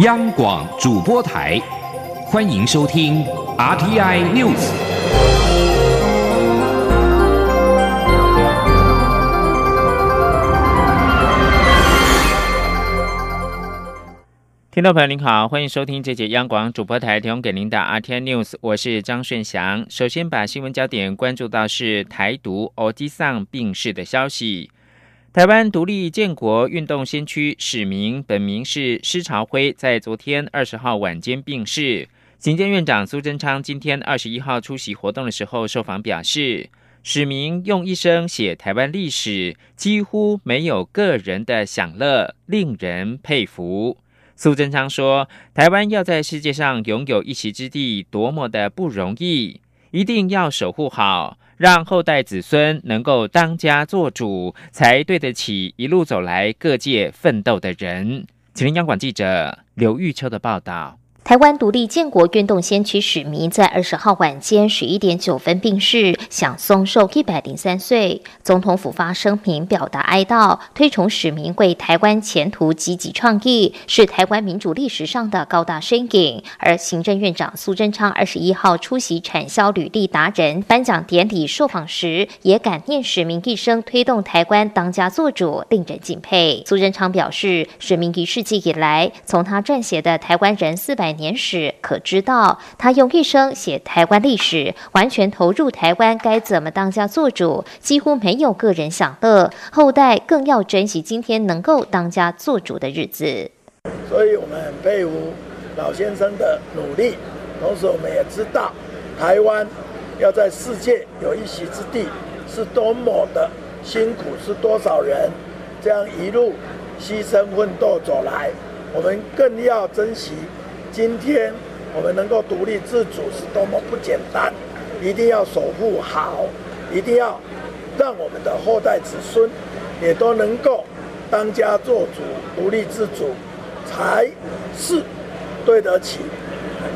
央广主播台，欢迎收听 RTI News。听众朋友您好，欢迎收听这节央广主播台提供给您的 RTI News，我是张顺祥。首先把新闻焦点关注到是台独欧基桑病逝的消息。台湾独立建国运动先驱史明，本名是施朝辉，在昨天二十号晚间病逝。行政院长苏贞昌今天二十一号出席活动的时候受访表示，史明用一生写台湾历史，几乎没有个人的享乐，令人佩服。苏贞昌说，台湾要在世界上拥有一席之地，多么的不容易，一定要守护好。让后代子孙能够当家做主，才对得起一路走来各界奋斗的人。请听央广记者刘玉秋的报道。台湾独立建国运动先驱史明在二十号晚间十一点九分病逝，享寿一百零三岁。总统府发声明表达哀悼，推崇史明为台湾前途积极创意，是台湾民主历史上的高大身影。而行政院长苏贞昌二十一号出席产销履历达人颁奖典礼受访时，也感念史明一生推动台湾当家作主，令人敬佩。苏贞昌表示，史明一世纪以来，从他撰写的《台湾人四百》。年史可知道，他用一生写台湾历史，完全投入台湾该怎么当家做主，几乎没有个人享乐。后代更要珍惜今天能够当家做主的日子。所以我们很佩服老先生的努力，同时我们也知道，台湾要在世界有一席之地，是多么的辛苦，是多少人这样一路牺牲奋斗走来，我们更要珍惜。今天我们能够独立自主是多么不简单，一定要守护好，一定要让我们的后代子孙也都能够当家做主、独立自主，才是对得起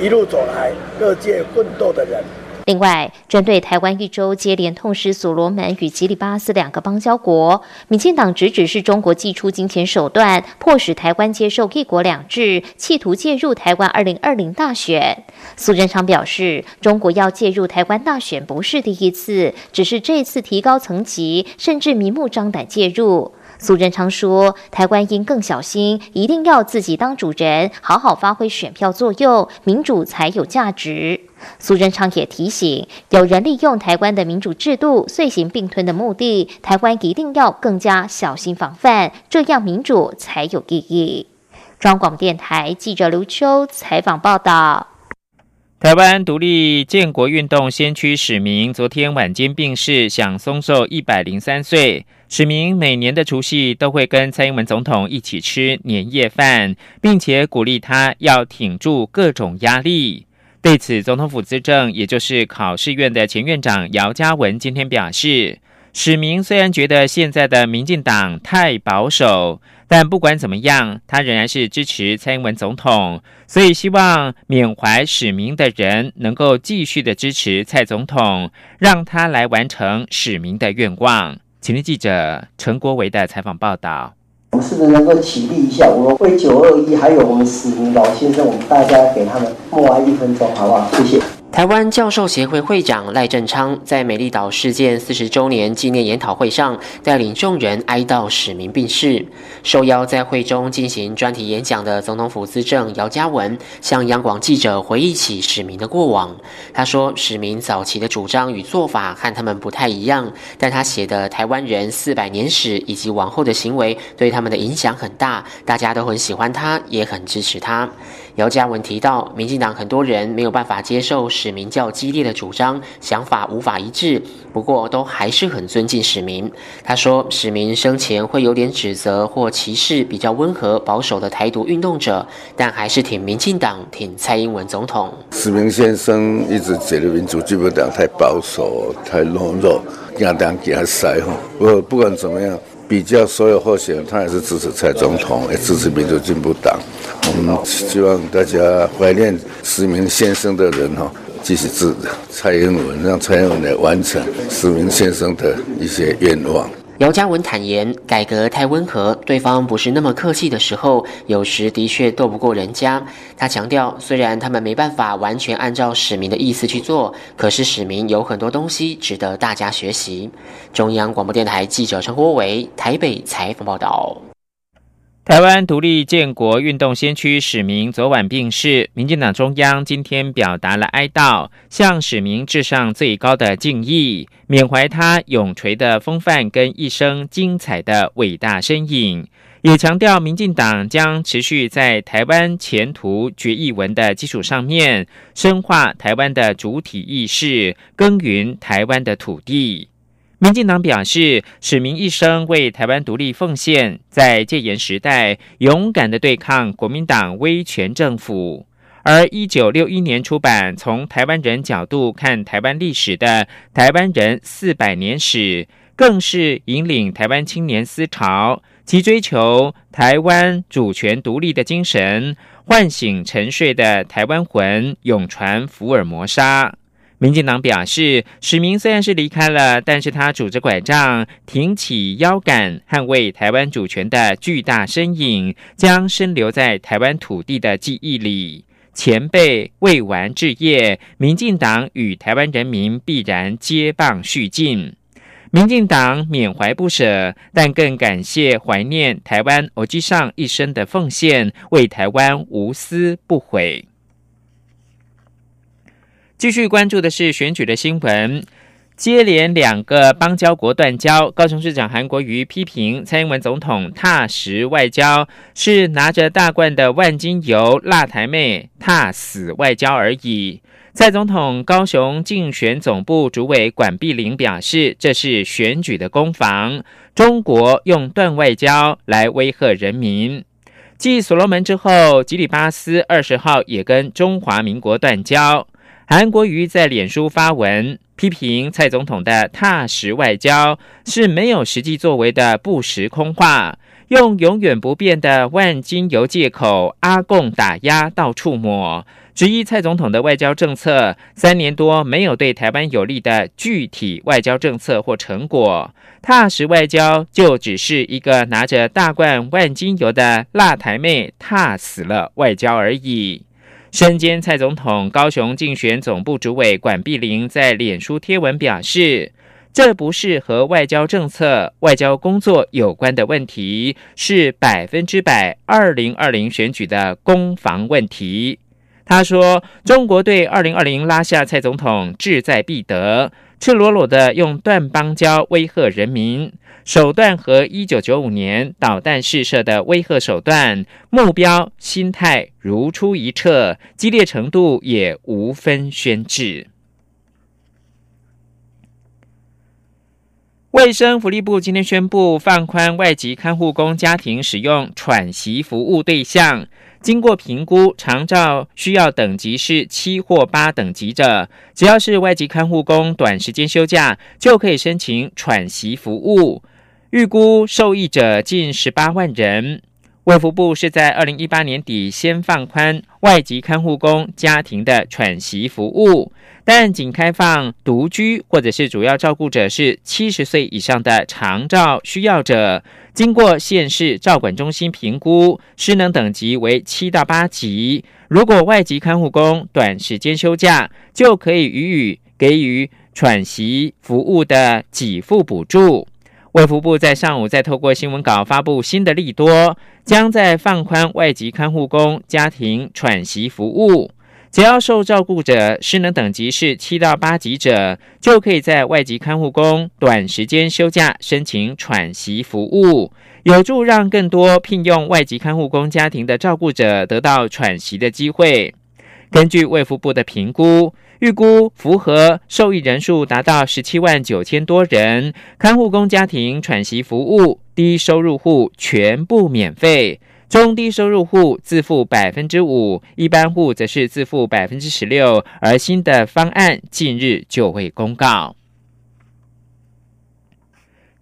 一路走来各界奋斗的人。另外，针对台湾一周接连痛失所罗门与吉里巴斯两个邦交国，民进党直指是中国祭出金钱手段，迫使台湾接受一国两制，企图介入台湾二零二零大选。苏贞昌表示，中国要介入台湾大选不是第一次，只是这次提高层级，甚至明目张胆介入。苏贞昌说：“台湾应更小心，一定要自己当主人，好好发挥选票作用，民主才有价值。”苏贞昌也提醒，有人利用台湾的民主制度遂行并吞的目的，台湾一定要更加小心防范，这样民主才有意义。中广电台记者刘秋采访报道。台湾独立建国运动先驱史明昨天晚间病逝，享松寿一百零三岁。史明每年的除夕都会跟蔡英文总统一起吃年夜饭，并且鼓励他要挺住各种压力。对此，总统府资政，也就是考试院的前院长姚嘉文今天表示，史明虽然觉得现在的民进党太保守。但不管怎么样，他仍然是支持蔡英文总统，所以希望缅怀史明的人能够继续的支持蔡总统，让他来完成使命的愿望。请听记者陈国维的采访报道。我们是不是能够起立一下？我们为九二一还有我们史明老先生，我们大家给他们默哀一分钟，好不好？谢谢。台湾教授协会会长赖振昌在美丽岛事件四十周年纪念研讨会上，带领众人哀悼史明病逝。受邀在会中进行专题演讲的总统府资政姚嘉文，向央广记者回忆起史明的过往。他说，史明早期的主张与做法和他们不太一样，但他写的《台湾人四百年史》以及往后的行为，对他们的影响很大，大家都很喜欢他，也很支持他。姚嘉文提到，民进党很多人没有办法接受史明较激烈的主张，想法无法一致，不过都还是很尊敬史明。他说，史明生前会有点指责或歧视比较温和保守的台独运动者，但还是挺民进党，挺蔡英文总统。史明先生一直觉得民主基本党太保守、太懦弱，压当压塞。不不管怎么样。比较所有候选人，他还是支持蔡总统，也支持民主进步党。希望大家怀念史明先生的人哈，继续支蔡英文，让蔡英文来完成史明先生的一些愿望。姚嘉文坦言，改革太温和，对方不是那么客气的时候，有时的确斗不过人家。他强调，虽然他们没办法完全按照史明的意思去做，可是史明有很多东西值得大家学习。中央广播电台记者陈国伟台北采访报道。台湾独立建国运动先驱史明昨晚病逝，民进党中央今天表达了哀悼，向史明致上最高的敬意，缅怀他永垂的风范跟一生精彩的伟大身影，也强调民进党将持续在台湾前途决议文的基础上面，深化台湾的主体意识，耕耘台湾的土地。民进党表示，史明一生为台湾独立奉献，在戒严时代勇敢的对抗国民党威权政府。而一九六一年出版从台湾人角度看台湾历史的《台湾人四百年史》，更是引领台湾青年思潮，其追求台湾主权独立的精神，唤醒沉睡的台湾魂，永传福尔摩沙。民进党表示，史明虽然是离开了，但是他拄着拐杖，挺起腰杆，捍卫台湾主权的巨大身影，将深留在台湾土地的记忆里。前辈未完置业，民进党与台湾人民必然接棒续进。民进党缅怀不舍，但更感谢怀念台湾欧基上一生的奉献，为台湾无私不悔。继续关注的是选举的新闻，接连两个邦交国断交。高雄市长韩国瑜批评蔡英文总统踏实外交，是拿着大罐的万金油辣台妹踏死外交而已。蔡总统高雄竞选总部主委管碧玲表示，这是选举的攻防，中国用断外交来威吓人民。继所罗门之后，吉里巴斯二十号也跟中华民国断交。韩国瑜在脸书发文批评蔡总统的踏实外交是没有实际作为的不实空话，用永远不变的万金油借口，阿共打压到处抹，质疑蔡总统的外交政策三年多没有对台湾有利的具体外交政策或成果，踏实外交就只是一个拿着大罐万金油的辣台妹踏死了外交而已。身兼蔡总统高雄竞选总部主委管碧玲在脸书贴文表示，这不是和外交政策、外交工作有关的问题，是百分之百二零二零选举的攻防问题。他说，中国对二零二零拉下蔡总统志在必得，赤裸裸的用断邦交威吓人民。手段和一九九五年导弹试射的威吓手段，目标心态如出一辙，激烈程度也无分轩轾。卫生福利部今天宣布放宽外籍看护工家庭使用喘息服务对象，经过评估，长照需要等级是七或八等级者，只要是外籍看护工短时间休假，就可以申请喘息服务。预估受益者近十八万人。卫福部是在二零一八年底先放宽外籍看护工家庭的喘息服务，但仅开放独居或者是主要照顾者是七十岁以上的长照需要者，经过县市照管中心评估，失能等级为七到八级。如果外籍看护工短时间休假，就可以予以给予喘息服务的给付补助。卫福部在上午再透过新闻稿发布新的利多，将在放宽外籍看护工家庭喘息服务，只要受照顾者失能等级是七到八级者，就可以在外籍看护工短时间休假申请喘息服务，有助让更多聘用外籍看护工家庭的照顾者得到喘息的机会。根据卫福部的评估。预估符合受益人数达到十七万九千多人，看护工家庭喘息服务，低收入户全部免费，中低收入户自付百分之五，一般户则是自付百分之十六。而新的方案近日就会公告。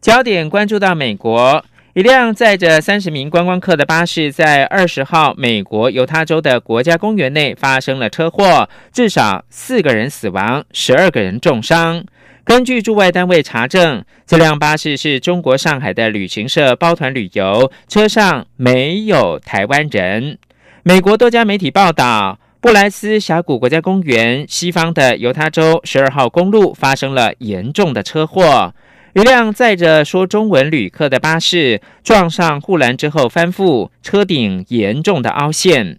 焦点关注到美国。一辆载着三十名观光客的巴士在二十号美国犹他州的国家公园内发生了车祸，至少四个人死亡，十二个人重伤。根据驻外单位查证，这辆巴士是中国上海的旅行社包团旅游，车上没有台湾人。美国多家媒体报道，布莱斯峡谷国家公园西方的犹他州十二号公路发生了严重的车祸，一辆载着说中文旅客的巴士撞上护栏之后翻覆，车顶严重的凹陷。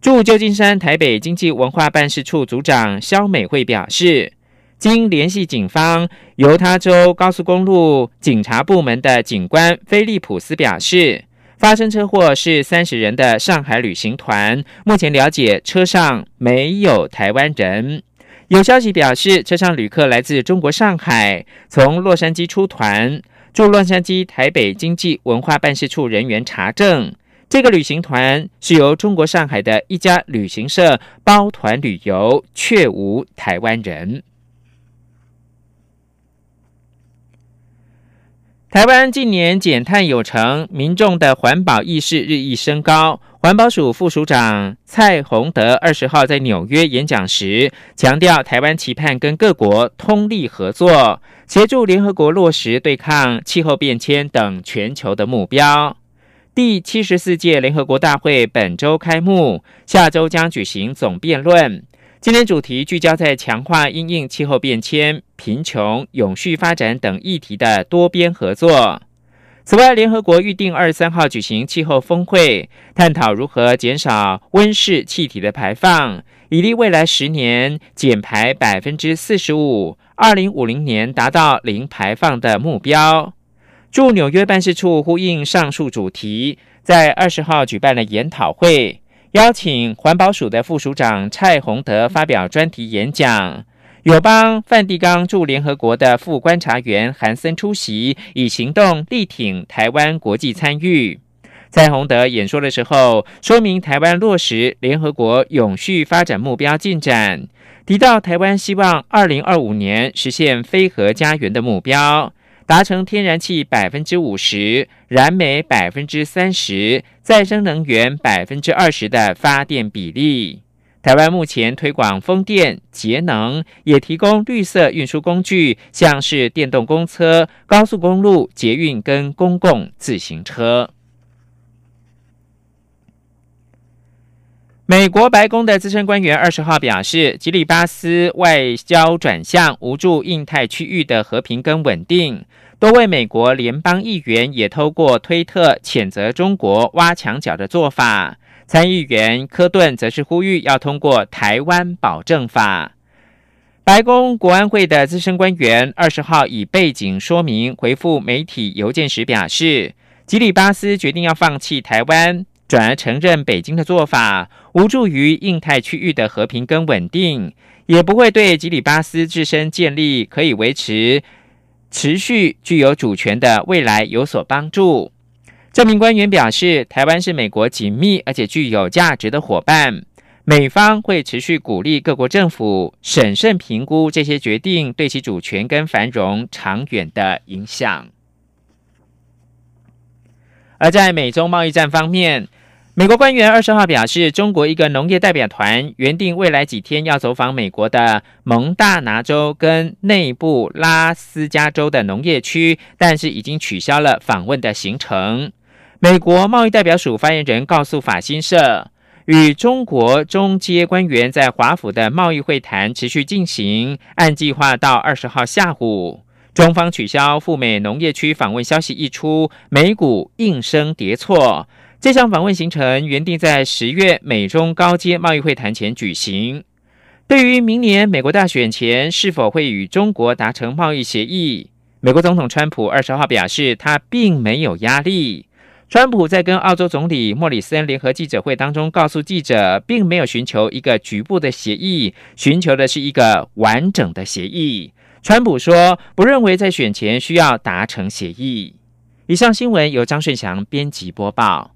驻旧金山台北经济文化办事处组长肖美惠表示。经联系警方，犹他州高速公路警察部门的警官菲利普斯表示，发生车祸是三十人的上海旅行团。目前了解，车上没有台湾人。有消息表示，车上旅客来自中国上海，从洛杉矶出团。驻洛杉矶台北经济文化办事处人员查证，这个旅行团是由中国上海的一家旅行社包团旅游，却无台湾人。台湾近年减碳有成，民众的环保意识日益升高。环保署副署长蔡洪德二十号在纽约演讲时强调，台湾期盼跟各国通力合作，协助联合国落实对抗气候变迁等全球的目标。第七十四届联合国大会本周开幕，下周将举行总辩论。今天主题聚焦在强化因应气候变迁、贫穷、永续发展等议题的多边合作。此外，联合国预定二十三号举行气候峰会，探讨如何减少温室气体的排放，以利未来十年减排百分之四十五，二零五零年达到零排放的目标。驻纽约办事处呼应上述主题，在二十号举办了研讨会。邀请环保署的副署长蔡洪德发表专题演讲，友邦梵蒂冈驻联合国的副观察员韩森出席，以行动力挺台湾国际参与。蔡洪德演说的时候，说明台湾落实联合国永续发展目标进展，提到台湾希望二零二五年实现非核家园的目标。达成天然气百分之五十、燃煤百分之三十、再生能源百分之二十的发电比例。台湾目前推广风电、节能，也提供绿色运输工具，像是电动公车、高速公路、捷运跟公共自行车。美国白宫的资深官员二十号表示，吉里巴斯外交转向无助印太区域的和平跟稳定。多位美国联邦议员也透过推特谴责中国挖墙脚的做法。参议员科顿则是呼吁要通过台湾保证法。白宫国安会的资深官员二十号以背景说明回复媒体邮件时表示，吉里巴斯决定要放弃台湾。转而承认北京的做法无助于印太区域的和平跟稳定，也不会对吉里巴斯自身建立可以维持持续具有主权的未来有所帮助。这名官员表示，台湾是美国紧密而且具有价值的伙伴，美方会持续鼓励各国政府审慎评估这些决定对其主权跟繁荣长远的影响。而在美中贸易战方面，美国官员二十号表示，中国一个农业代表团原定未来几天要走访美国的蒙大拿州跟内部拉斯加州的农业区，但是已经取消了访问的行程。美国贸易代表署发言人告诉法新社，与中国中阶官员在华府的贸易会谈持续进行，按计划到二十号下午，中方取消赴美农业区访问消息一出，美股应声跌挫。这项访问行程原定在十月美中高阶贸易会谈前举行。对于明年美国大选前是否会与中国达成贸易协议，美国总统川普二十号表示，他并没有压力。川普在跟澳洲总理莫里森联合记者会当中告诉记者，并没有寻求一个局部的协议，寻求的是一个完整的协议。川普说，不认为在选前需要达成协议。以上新闻由张顺祥编辑播报。